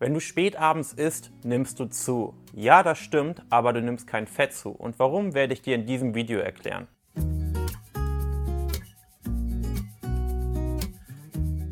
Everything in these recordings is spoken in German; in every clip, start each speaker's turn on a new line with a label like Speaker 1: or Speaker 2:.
Speaker 1: Wenn du spät abends isst, nimmst du zu. Ja, das stimmt, aber du nimmst kein Fett zu. Und warum werde ich dir in diesem Video erklären.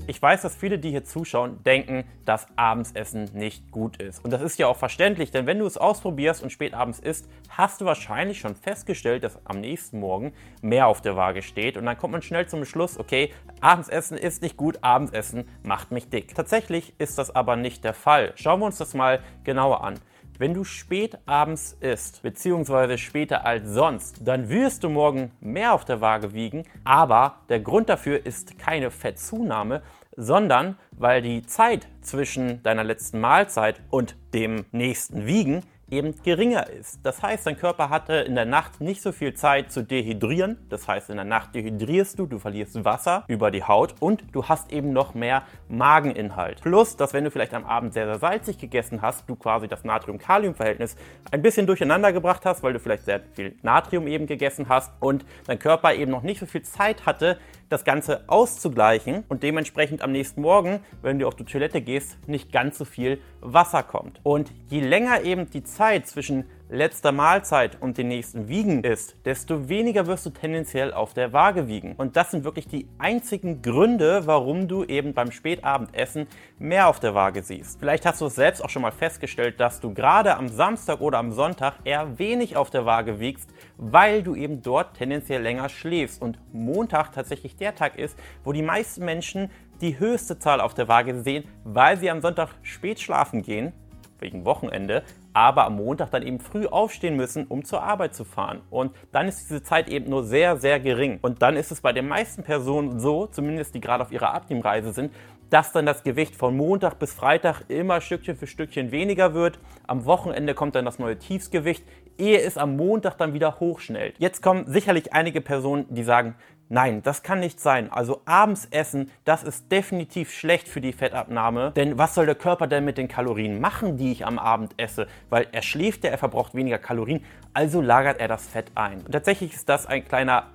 Speaker 1: Ich weiß, dass viele, die hier zuschauen, denken, dass Abendsessen nicht gut ist. Und das ist ja auch verständlich, denn wenn du es ausprobierst und spät abends isst, hast du wahrscheinlich schon festgestellt, dass am nächsten Morgen mehr auf der Waage steht. Und dann kommt man schnell zum Schluss, okay, Abendsessen ist nicht gut, Abendsessen macht mich dick. Tatsächlich ist das aber nicht der Fall. Schauen wir uns das mal genauer an. Wenn du spät abends isst, beziehungsweise später als sonst, dann wirst du morgen mehr auf der Waage wiegen, aber der Grund dafür ist keine Fettzunahme, sondern weil die Zeit zwischen deiner letzten Mahlzeit und dem nächsten Wiegen eben geringer ist. Das heißt, dein Körper hatte in der Nacht nicht so viel Zeit zu dehydrieren. Das heißt, in der Nacht dehydrierst du, du verlierst Wasser über die Haut und du hast eben noch mehr Mageninhalt. Plus, dass wenn du vielleicht am Abend sehr, sehr salzig gegessen hast, du quasi das Natrium-Kalium-Verhältnis ein bisschen durcheinander gebracht hast, weil du vielleicht sehr viel Natrium eben gegessen hast und dein Körper eben noch nicht so viel Zeit hatte, das Ganze auszugleichen und dementsprechend am nächsten Morgen, wenn du auf die Toilette gehst, nicht ganz so viel Wasser kommt. Und je länger eben die Zeit zwischen letzter Mahlzeit und den nächsten Wiegen ist, desto weniger wirst du tendenziell auf der Waage wiegen. Und das sind wirklich die einzigen Gründe, warum du eben beim Spätabendessen mehr auf der Waage siehst. Vielleicht hast du es selbst auch schon mal festgestellt, dass du gerade am Samstag oder am Sonntag eher wenig auf der Waage wiegst, weil du eben dort tendenziell länger schläfst und Montag tatsächlich der Tag ist, wo die meisten Menschen die höchste Zahl auf der Waage sehen, weil sie am Sonntag spät schlafen gehen wegen Wochenende, aber am Montag dann eben früh aufstehen müssen, um zur Arbeit zu fahren. Und dann ist diese Zeit eben nur sehr, sehr gering. Und dann ist es bei den meisten Personen so, zumindest die gerade auf ihrer Abnehmreise sind, dass dann das Gewicht von Montag bis Freitag immer Stückchen für Stückchen weniger wird. Am Wochenende kommt dann das neue Tiefsgewicht, ehe es am Montag dann wieder hochschnellt. Jetzt kommen sicherlich einige Personen, die sagen, Nein, das kann nicht sein. Also abends essen, das ist definitiv schlecht für die Fettabnahme. Denn was soll der Körper denn mit den Kalorien machen, die ich am Abend esse? Weil er schläft ja, er verbraucht weniger Kalorien, also lagert er das Fett ein. Und tatsächlich ist das ein kleiner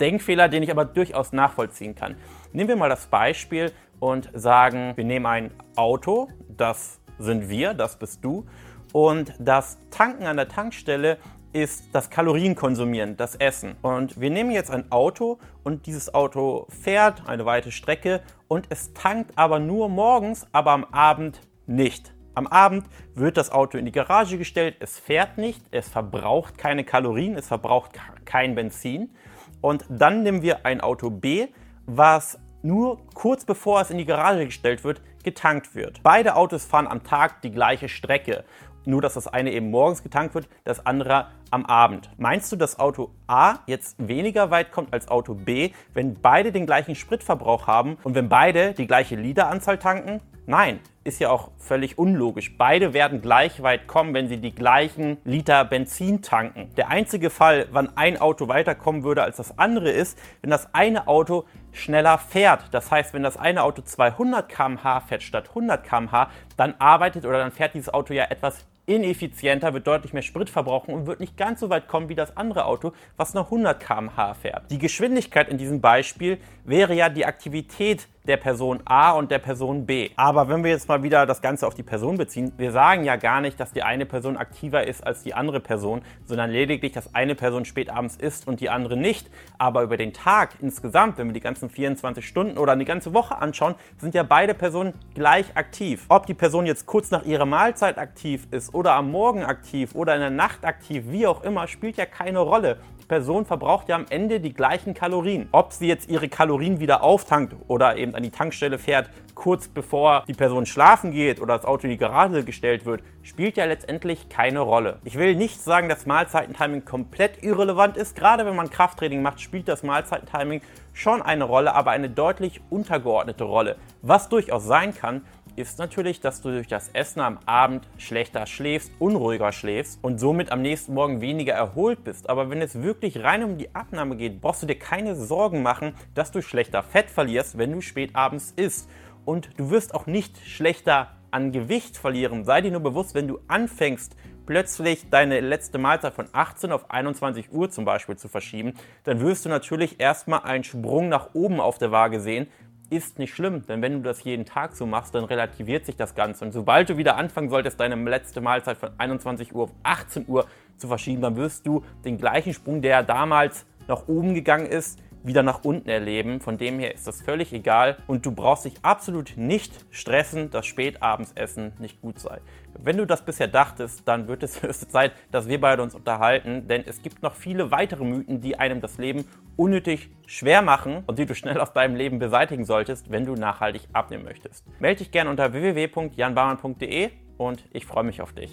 Speaker 1: Denkfehler, den ich aber durchaus nachvollziehen kann. Nehmen wir mal das Beispiel und sagen, wir nehmen ein Auto, das sind wir, das bist du, und das Tanken an der Tankstelle ist das Kalorienkonsumieren, das Essen. Und wir nehmen jetzt ein Auto und dieses Auto fährt eine weite Strecke und es tankt aber nur morgens, aber am Abend nicht. Am Abend wird das Auto in die Garage gestellt, es fährt nicht, es verbraucht keine Kalorien, es verbraucht kein Benzin. Und dann nehmen wir ein Auto B, was nur kurz bevor es in die Garage gestellt wird, getankt wird. Beide Autos fahren am Tag die gleiche Strecke nur dass das eine eben morgens getankt wird, das andere am Abend. Meinst du, dass Auto A jetzt weniger weit kommt als Auto B, wenn beide den gleichen Spritverbrauch haben und wenn beide die gleiche Literanzahl tanken? Nein, ist ja auch völlig unlogisch. Beide werden gleich weit kommen, wenn sie die gleichen Liter Benzin tanken. Der einzige Fall, wann ein Auto weiterkommen würde als das andere ist, wenn das eine Auto schneller fährt. Das heißt, wenn das eine Auto 200 km/h fährt statt 100 km/h, dann arbeitet oder dann fährt dieses Auto ja etwas ineffizienter, wird deutlich mehr Sprit verbrauchen und wird nicht ganz so weit kommen wie das andere Auto, was noch 100 km/h fährt. Die Geschwindigkeit in diesem Beispiel wäre ja die Aktivität der Person A und der Person B. Aber wenn wir jetzt mal wieder das Ganze auf die Person beziehen, wir sagen ja gar nicht, dass die eine Person aktiver ist als die andere Person, sondern lediglich, dass eine Person spät abends isst und die andere nicht. Aber über den Tag insgesamt, wenn wir die ganzen 24 Stunden oder eine ganze Woche anschauen, sind ja beide Personen gleich aktiv. Ob die Person jetzt kurz nach ihrer Mahlzeit aktiv ist oder am Morgen aktiv oder in der Nacht aktiv, wie auch immer, spielt ja keine Rolle. Die Person verbraucht ja am Ende die gleichen Kalorien. Ob sie jetzt ihre Kalorien wieder auftankt oder eben an die Tankstelle fährt, kurz bevor die Person schlafen geht oder das Auto in die Garage gestellt wird, spielt ja letztendlich keine Rolle. Ich will nicht sagen, dass Mahlzeitentiming komplett irrelevant ist. Gerade wenn man Krafttraining macht, spielt das Mahlzeitentiming schon eine Rolle, aber eine deutlich untergeordnete Rolle. Was durchaus sein kann, ist natürlich, dass du durch das Essen am Abend schlechter schläfst, unruhiger schläfst und somit am nächsten Morgen weniger erholt bist. Aber wenn es wirklich rein um die Abnahme geht, brauchst du dir keine Sorgen machen, dass du schlechter Fett verlierst, wenn du spät abends isst. Und du wirst auch nicht schlechter an Gewicht verlieren. Sei dir nur bewusst, wenn du anfängst, plötzlich deine letzte Mahlzeit von 18 auf 21 Uhr zum Beispiel zu verschieben, dann wirst du natürlich erstmal einen Sprung nach oben auf der Waage sehen, ist nicht schlimm, denn wenn du das jeden Tag so machst, dann relativiert sich das Ganze. Und sobald du wieder anfangen solltest, deine letzte Mahlzeit von 21 Uhr auf 18 Uhr zu verschieben, dann wirst du den gleichen Sprung, der damals nach oben gegangen ist, wieder nach unten erleben. Von dem her ist das völlig egal und du brauchst dich absolut nicht stressen, dass Spätabendsessen nicht gut sei. Wenn du das bisher dachtest, dann wird es höchste Zeit, dass wir beide uns unterhalten, denn es gibt noch viele weitere Mythen, die einem das Leben unnötig schwer machen und die du schnell aus deinem Leben beseitigen solltest, wenn du nachhaltig abnehmen möchtest. Melde dich gerne unter www.janbaumann.de und ich freue mich auf dich.